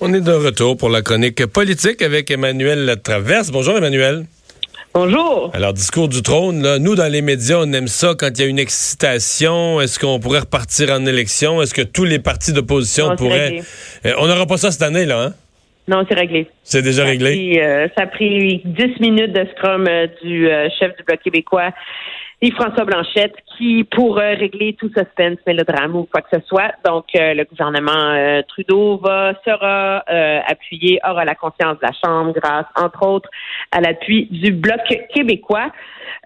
On est de retour pour la chronique politique avec Emmanuel Traverse. Bonjour Emmanuel. Bonjour. Alors, discours du trône, là, nous, dans les médias, on aime ça quand il y a une excitation. Est-ce qu'on pourrait repartir en élection? Est-ce que tous les partis d'opposition pourraient... Euh, on n'aura pas ça cette année, là, hein? Non, c'est réglé. C'est déjà Ça réglé? pris, euh, ça a pris 10 minutes de scrum euh, du chef du Bloc québécois et François Blanchette qui, pour régler tout suspense, mélodrame ou quoi que ce soit, donc euh, le gouvernement euh, Trudeau va sera euh, appuyé, aura la confiance de la Chambre grâce, entre autres, à l'appui du Bloc québécois.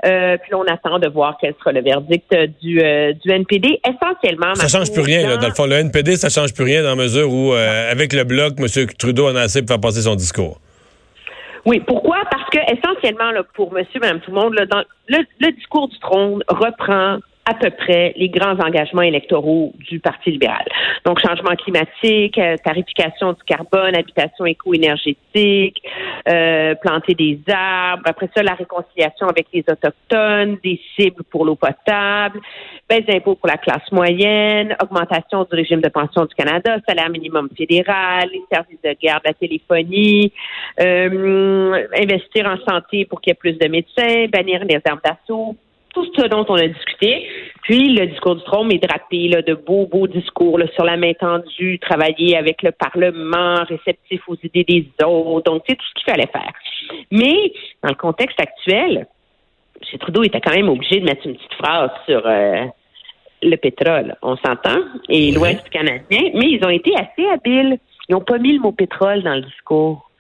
Puis on attend de voir quel sera le verdict du, du NPD. Essentiellement, Ça change plus rien. Dans le fond, le NPD, ça change plus rien dans la mesure où, avec le bloc, M. Trudeau en a assez pour faire passer son discours. Oui, pourquoi? Parce que essentiellement, là, pour monsieur, madame, tout le monde, là, dans, le, le discours du trône reprend à peu près les grands engagements électoraux du Parti libéral. Donc, changement climatique, euh, tarification du carbone, habitation éco-énergétique, euh, planter des arbres, après ça, la réconciliation avec les Autochtones, des cibles pour l'eau potable, baisse d'impôts pour la classe moyenne, augmentation du régime de pension du Canada, salaire minimum fédéral, les services de garde, la téléphonie, euh, investir en santé pour qu'il y ait plus de médecins, bannir les armes d'assaut, tout ce dont on a discuté. Puis le discours du trône est drapé là, de beaux, beaux discours là, sur la main tendue, travailler avec le Parlement, réceptif aux idées des autres. Donc, c'est tout ce qu'il fallait faire. Mais dans le contexte actuel, M. Trudeau était quand même obligé de mettre une petite phrase sur euh, le pétrole. On s'entend, et l'Ouest canadien, mais ils ont été assez habiles. Ils n'ont pas mis le mot pétrole dans le discours.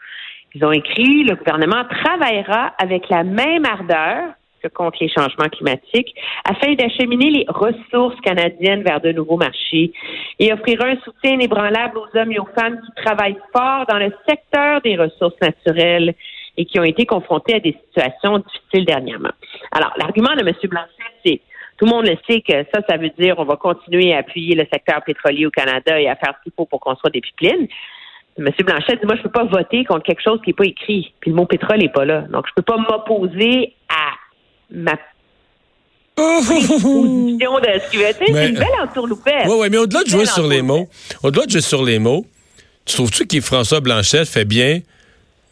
Ils ont écrit le gouvernement travaillera avec la même ardeur contre les changements climatiques afin d'acheminer les ressources canadiennes vers de nouveaux marchés et offrira un soutien inébranlable aux hommes et aux femmes qui travaillent fort dans le secteur des ressources naturelles et qui ont été confrontés à des situations difficiles dernièrement. Alors, l'argument de M. Blanchet, c'est tout le monde le sait que ça, ça veut dire on va continuer à appuyer le secteur pétrolier au Canada et à faire ce qu'il faut pour construire des pipelines. M. Blanchet dit, moi, je peux pas voter contre quelque chose qui n'est pas écrit. Puis le mot pétrole n'est pas là. Donc, je peux pas m'opposer à ma position de ce qu'il veut. Tu sais, Mais- C'est une belle entourloupette. Oui, oui, mais au-delà de jouer sur les mots, au-delà de jouer sur les mots, tu trouves-tu que François Blanchette fait bien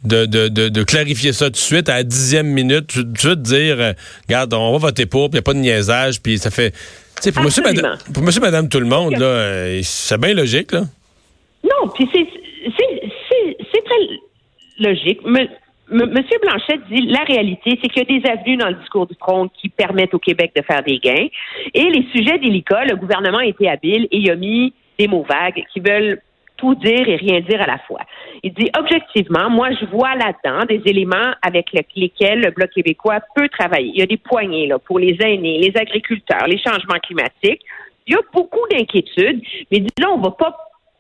de, de, de, de clarifier ça tout de suite à la dixième minute, tout de suite dire, euh, regarde, on va voter pour, puis il n'y a pas de niaisage, puis ça fait... Tu sais, pour monsieur, madame, pour monsieur, madame, tout le monde, là, euh, c'est bien logique, là. Non, puis c'est très logique. Me- Monsieur Blanchet dit la réalité, c'est qu'il y a des avenues dans le discours du trône qui permettent au Québec de faire des gains. Et les sujets délicats, le gouvernement a été habile et il a mis des mots vagues qui veulent tout dire et rien dire à la fois. Il dit objectivement, moi je vois là-dedans des éléments avec le- lesquels le Bloc québécois peut travailler. Il y a des poignées là, pour les aînés, les agriculteurs, les changements climatiques. Il y a beaucoup d'inquiétudes, mais là, on va pas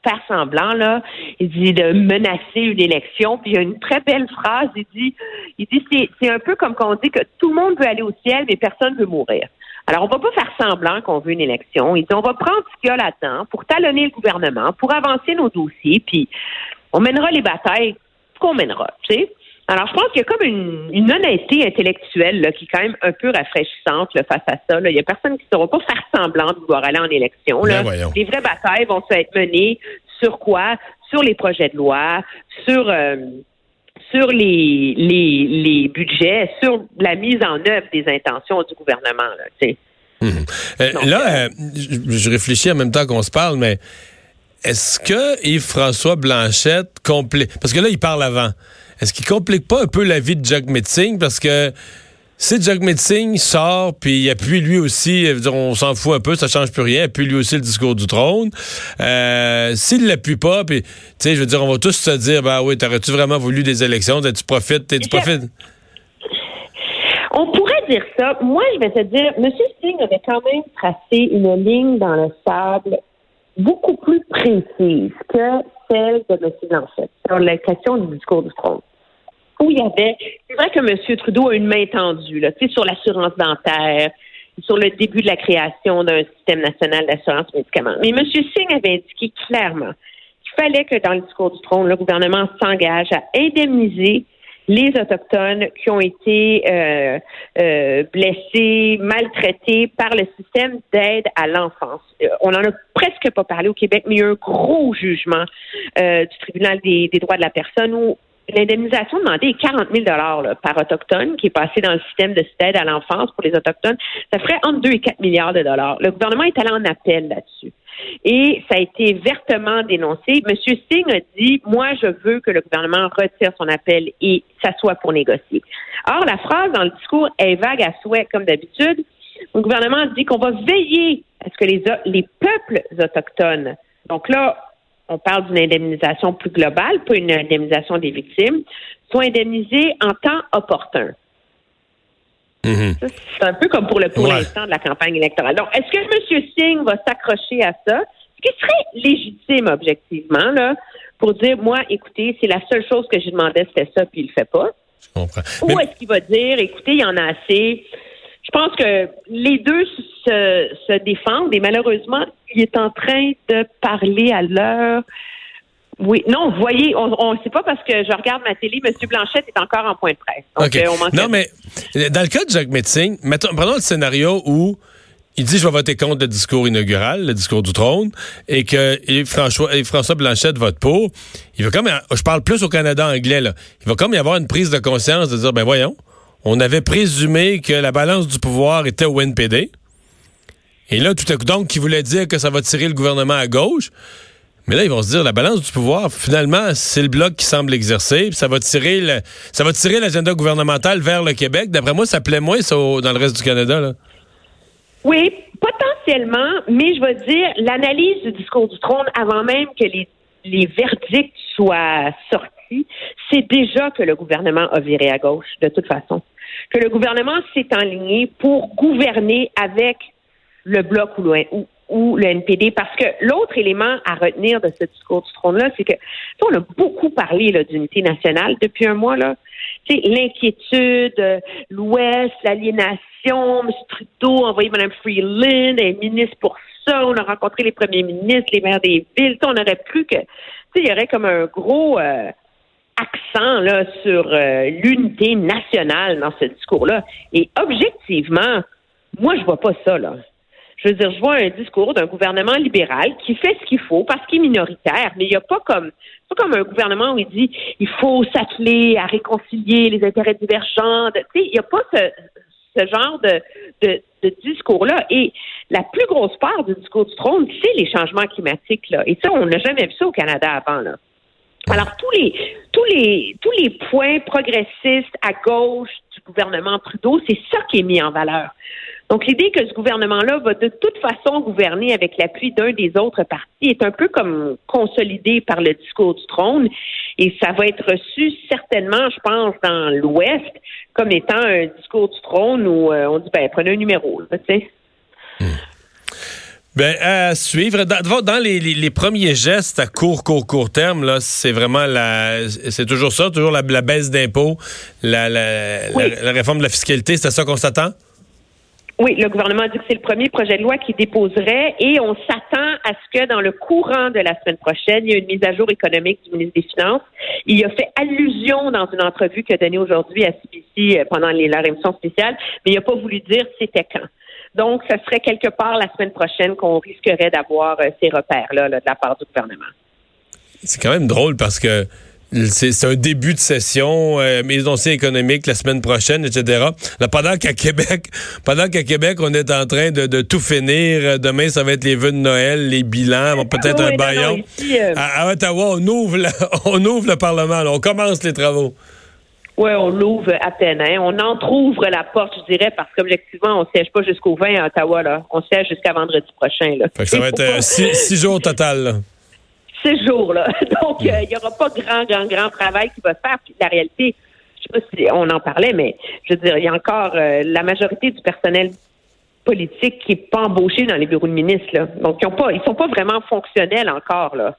faire semblant, là. Il dit de menacer une élection. Puis il y a une très belle phrase. Il dit, il dit c'est, un peu comme quand on dit que tout le monde veut aller au ciel, mais personne veut mourir. Alors, on va pas faire semblant qu'on veut une élection. Il dit, on va prendre ce qu'il y a là-dedans pour talonner le gouvernement, pour avancer nos dossiers, puis on mènera les batailles qu'on mènera, tu sais. Alors, je pense qu'il y a comme une, une honnêteté intellectuelle là, qui est quand même un peu rafraîchissante là, face à ça. Là. Il y a personne qui ne saura pas faire semblant de vouloir aller en élection. Là. Ben. Les vraies batailles vont se être menées sur quoi? Sur les projets de loi, sur euh, sur les, les, les budgets, sur la mise en œuvre des intentions du gouvernement. Là, sais. Euh, Donc, là, euh, je, réfléchis en même temps qu'on se parle, mais est-ce que Yves-François Blanchette complique... Parce que là, il parle avant. Est-ce qu'il complique pas un peu la vie de Jack Metzing? Parce que si Jack Metzing sort, puis il appuie lui aussi, euh, on s'en fout un peu, ça change plus rien, appuie lui aussi le discours du trône. Euh, S'il l'appuie pas, puis, tu sais, je veux dire, on va tous se dire, bah oui, t'aurais-tu vraiment voulu des élections? Tu profites, tu profites. On pourrait dire ça. Moi, je vais te dire, M. Singh avait quand même tracé une ligne dans le sable beaucoup plus précise que celle de M. Blanchette sur la question du discours du trône. Où il y avait, c'est vrai que M. Trudeau a une main tendue, là, sur l'assurance dentaire, sur le début de la création d'un système national d'assurance médicaments. Mais M. Singh avait indiqué clairement qu'il fallait que dans le discours du trône, le gouvernement s'engage à indemniser les Autochtones qui ont été euh, euh, blessés, maltraités par le système d'aide à l'enfance. Euh, on n'en a presque pas parlé au Québec, mais il y a un gros jugement du tribunal des, droits de la personne où l'indemnisation demandée est 40 000 là, par autochtone qui est passé dans le système de d'aide à l'enfance pour les autochtones. Ça ferait entre 2 et 4 milliards de dollars. Le gouvernement est allé en appel là-dessus. Et ça a été vertement dénoncé. Monsieur Singh a dit, moi, je veux que le gouvernement retire son appel et s'assoie pour négocier. Or, la phrase dans le discours est vague à souhait, comme d'habitude. Le gouvernement dit qu'on va veiller à ce que les, les peuples autochtones, donc là, on parle d'une indemnisation plus globale, pas une indemnisation des victimes, soient indemnisés en temps opportun. Mhm. C'est un peu comme pour le pour l'instant de la campagne électorale. Donc, est-ce que M. Singh va s'accrocher à ça? Ce qui serait légitime, objectivement, là, pour dire, moi, écoutez, c'est la seule chose que je demandais, c'était ça, puis il le fait pas. Ou est-ce qu'il va dire, écoutez, il y en a assez? Je pense que les deux se, se défendent et malheureusement, il est en train de parler à l'heure oui, non, vous voyez, on ne sait pas parce que je regarde ma télé, M. Blanchette est encore en point de presse. Donc, euh, non, mais dans le cas de Jacques Metzing, prenons le scénario où il dit je vais voter contre le discours inaugural, le discours du trône, et que François, François Blanchette vote pour. Il va comme, je parle plus au Canada anglais là. Il va comme y avoir une prise de conscience de dire ben voyons, on avait présumé que la balance du pouvoir était au NPD. Et là, tout à coup, donc, qui voulait dire que ça va tirer le gouvernement à gauche. Mais là, ils vont se dire, la balance du pouvoir, finalement, c'est le bloc qui semble exercer, ça va tirer le, ça va tirer l'agenda gouvernemental vers le Québec. D'après moi, ça plaît moins ça, dans le reste du Canada. Là. Oui, potentiellement, mais je vais dire, l'analyse du discours du trône, avant même que les, verdicts soient sortis, c'est déjà que le gouvernement a viré à gauche, de toute façon. Que le gouvernement s'est enligné pour gouverner avec le bloc ou, ou, ou le NPD, parce que l'autre élément à retenir de ce discours du trône-là, c'est que on a beaucoup parlé d'unité nationale depuis un mois là. L'inquiétude, l'Ouest, l'aliénation, M. Trudeau a envoyé Mme Freeland, elle est ministre pour ça, on a rencontré les premiers ministres, les maires des villes, on aurait plus que, il y aurait comme un gros euh, accent là sur euh, l'unité nationale dans ce discours-là. Et objectivement, moi je vois pas ça là. Je veux dire, je vois un discours d'un gouvernement libéral qui fait ce qu'il faut parce qu'il est minoritaire, mais il n'y a pas comme pas comme un gouvernement où il dit il faut s'atteler à réconcilier les intérêts divergents. Tu sais, il n'y a pas ce, ce genre de, de, discours-là. Et la plus grosse part du discours du trône, c'est les changements climatiques. Là. Et ça, on n'a jamais vu ça au Canada avant. Alors tous les tous les tous les points progressistes à gauche du gouvernement Trudeau, c'est ça qui est mis en valeur. Donc, l'idée que ce gouvernement-là va de toute façon gouverner avec l'appui d'un des autres partis est un peu comme consolidée par le discours du trône. Et ça va être reçu certainement, je pense, dans l'Ouest comme étant un discours du trône où euh, on dit, ben, prenez un numéro, tu sais. Ben, à suivre. Dans, les, premiers gestes à court, court, court terme, là, c'est vraiment la, c'est toujours ça, toujours la, baisse d'impôts, la, la, réforme de la fiscalité, c'est à ça qu'on s'attend? Oui, le gouvernement a dit que c'est le premier projet de loi qui déposerait et on s'attend à ce que dans le courant de la semaine prochaine, il y ait une mise à jour économique du ministre des Finances. Il a fait allusion dans une entrevue qu'il a donnée aujourd'hui à CBC euh, pendant les, la réunion spéciale, mais il n'a pas voulu dire c'était quand. Donc, ce serait quelque part la semaine prochaine qu'on risquerait d'avoir euh, ces repères-là de la part du gouvernement. C'est quand même drôle parce que c'est un début de session, euh, mise économique la semaine prochaine, etc. Là, pendant qu'à Québec, pendant qu'à Québec, on est en train de, tout finir. Euh, demain, ça va être les vœux de Noël, les bilans, peut-être un baillon. Euh, à, Ottawa, on ouvre, on ouvre le Parlement, on commence les travaux. Oui, on l'ouvre à peine. Hein. On entrouvre la porte, je dirais, parce qu'objectivement, on ne siège pas jusqu'au 20 à Ottawa. Là. On siège jusqu'à vendredi prochain. Là. ça va être six, jours au total ces jours-là. Donc, euh, il n'y aura pas grand, grand, grand travail qui va se faire. Puis la réalité, je sais pas si on en parlait, mais je veux dire, il y a encore euh, la majorité du personnel politique qui n'est pas embauché dans les bureaux de ministres. Là. Donc, ils ne sont pas vraiment fonctionnels encore là,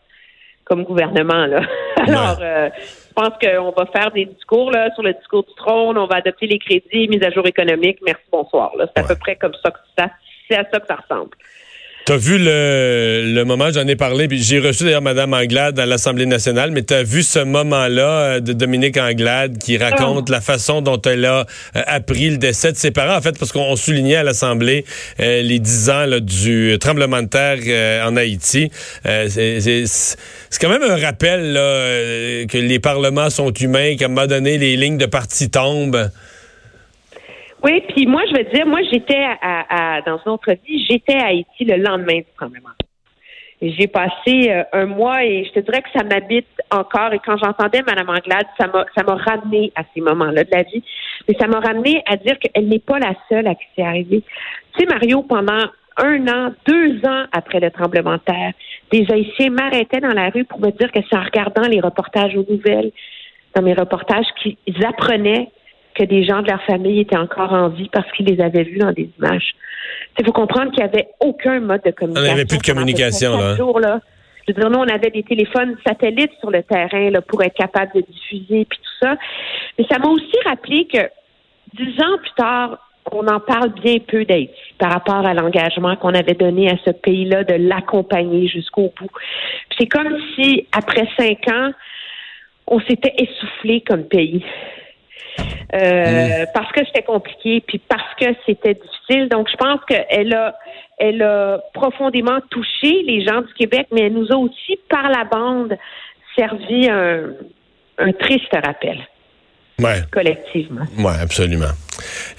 comme gouvernement. Là. Alors, euh, je pense qu'on va faire des discours là, sur le discours du trône, on va adopter les crédits, mise à jour économique, merci, bonsoir. C'est à peu près comme ça que ça, c'est à ça que ça ressemble. T'as vu le, le moment, j'en ai parlé, puis j'ai reçu d'ailleurs Mme Anglade à l'Assemblée nationale, mais t'as vu ce moment-là euh, de Dominique Anglade qui raconte la façon dont elle a euh, appris le décès de ses parents, en fait, parce qu'on soulignait à l'Assemblée euh, les dix ans du tremblement de terre en Haïti. c'est quand même un rappel là, que les parlements sont humains, qu'à un moment donné, les lignes de parti tombent. Oui, puis moi, je veux dire, moi, j'étais à, dans une autre vie, j'étais à Haïti le lendemain du tremblement. J'ai passé euh, un mois et je te dirais que ça m'habite encore. Et quand j'entendais Mme Anglade, ça m'a ça m'a ramené à ces moments-là de la vie. Mais ça m'a ramené à dire qu'elle n'est pas la seule à qui c'est arrivé. Tu sais, Mario, pendant un an, deux ans après le tremblement de terre, des Haïtiens m'arrêtaient dans la rue pour me dire que c'est en regardant les reportages aux nouvelles, dans mes reportages, qu'ils apprenaient que des gens de leur famille étaient encore en vie parce qu'ils les avaient vus dans des images. Il faut comprendre qu'il n'y avait aucun mode de communication. Il n'y avait plus de communication, là. là. Je veux dire, nous, on avait des téléphones satellites sur le terrain là, pour être capable de diffuser puis tout ça. Mais ça m'a aussi rappelé que dix ans plus tard, on en parle bien peu d'Haïti par rapport à l'engagement qu'on avait donné à ce pays-là de l'accompagner jusqu'au bout. C'est comme si, après cinq ans, on s'était essoufflé comme pays. Euh, mm. parce que c'était compliqué, puis parce que c'était difficile. Donc, je pense qu'elle a, elle a profondément touché les gens du Québec, mais elle nous a aussi, par la bande, servi un, un triste rappel. Ouais. Collectivement. Oui, absolument.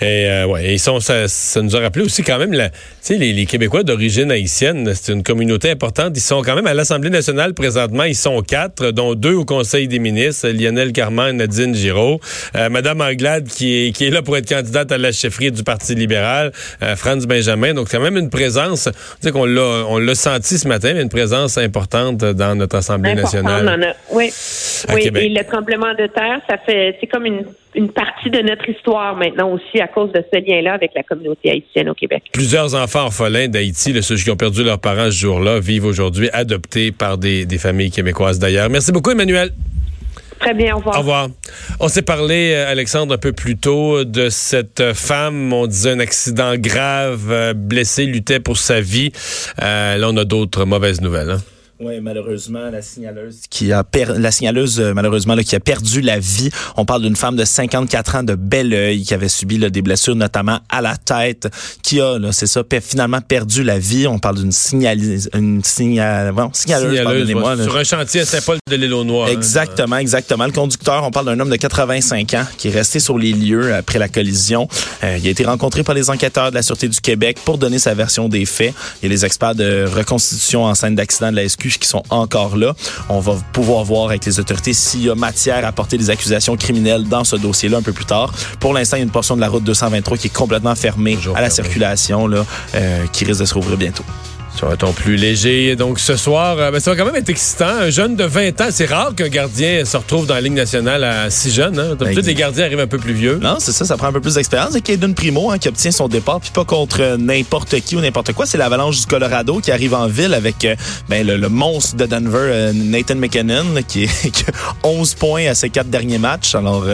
Et euh, ouais, ils sont, ça, ça, nous a rappelé aussi quand même, la, les, les Québécois d'origine haïtienne, c'est une communauté importante. Ils sont quand même à l'Assemblée nationale présentement. Ils sont quatre, dont deux au Conseil des ministres, Lionel Carman, Nadine Giraud, euh, Madame Anglade qui est, qui est là pour être candidate à la chefferie du Parti libéral, euh, Franz Benjamin. Donc quand même une présence, qu'on l'a, on l'a senti ce matin, mais une présence importante dans notre Assemblée nationale. oui, oui. Et le tremblement de terre, ça fait, c'est comme une une partie de notre histoire maintenant aussi à cause de ce lien-là avec la communauté haïtienne au Québec. Plusieurs enfants orphelins d'Haïti, ceux qui ont perdu leurs parents ce jour-là, vivent aujourd'hui adoptés par des, familles québécoises d'ailleurs. Merci beaucoup, Emmanuel. Très bien, au revoir. Au revoir. On s'est parlé, euh, Alexandre, un peu plus tôt de cette femme, on disait un accident grave, euh, blessée, luttait pour sa vie. Euh, là, on a d'autres mauvaises nouvelles. Hein? Oui, malheureusement, la signaleuse qui a per... la signaleuse euh, malheureusement là, qui a perdu la vie. On parle d'une femme de 54 ans de bel oeil qui avait subi là, des blessures notamment à la tête, qui a là, c'est ça, finalement perdu la vie. On parle d'une signaleuse, une signal... bon, signaleuse, signaleuse sur un chantier à Saint-Paul de l'île aux Noix. Exactement, exactement. Le conducteur, on parle d'un homme de 85 ans qui est resté sur les lieux après la collision. Euh, il a été rencontré par les enquêteurs de la Sûreté du Québec pour donner sa version des faits. Il y a les experts de reconstitution en scène d'accident de la SQ qui sont encore là. On va pouvoir voir avec les autorités s'il y a matière à porter des accusations criminelles dans ce dossier-là un peu plus tard. Pour l'instant, il y a une portion de la route 223 qui est complètement fermée à la circulation, là, euh, qui risque de se rouvrir bientôt. Sur un ton plus léger. Donc ce soir, euh, ben, ça va quand même être excitant. Un jeune de 20 ans, c'est rare qu'un gardien se retrouve dans la Ligue nationale à si jeune. Hein? D'habitude, les gardiens arrivent un peu plus vieux. Non, c'est ça, ça prend un peu plus d'expérience. Et Caden Primo hein, qui obtient son départ, puis pas contre n'importe qui ou n'importe quoi. C'est l'Avalanche du Colorado qui arrive en ville avec euh, ben, le, monstre de Denver, euh, Nathan McKinnon, qui, est, a 11 points à ses quatre derniers matchs. Alors,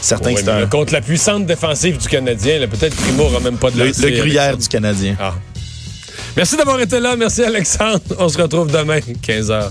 certains un... Contre la puissante défensive du Canadien, peut-être Primo n'aura même pas de Le, le gruyère du Canadien. Ah. Merci d'avoir été là. Merci, Alexandre. On se retrouve demain, 15h.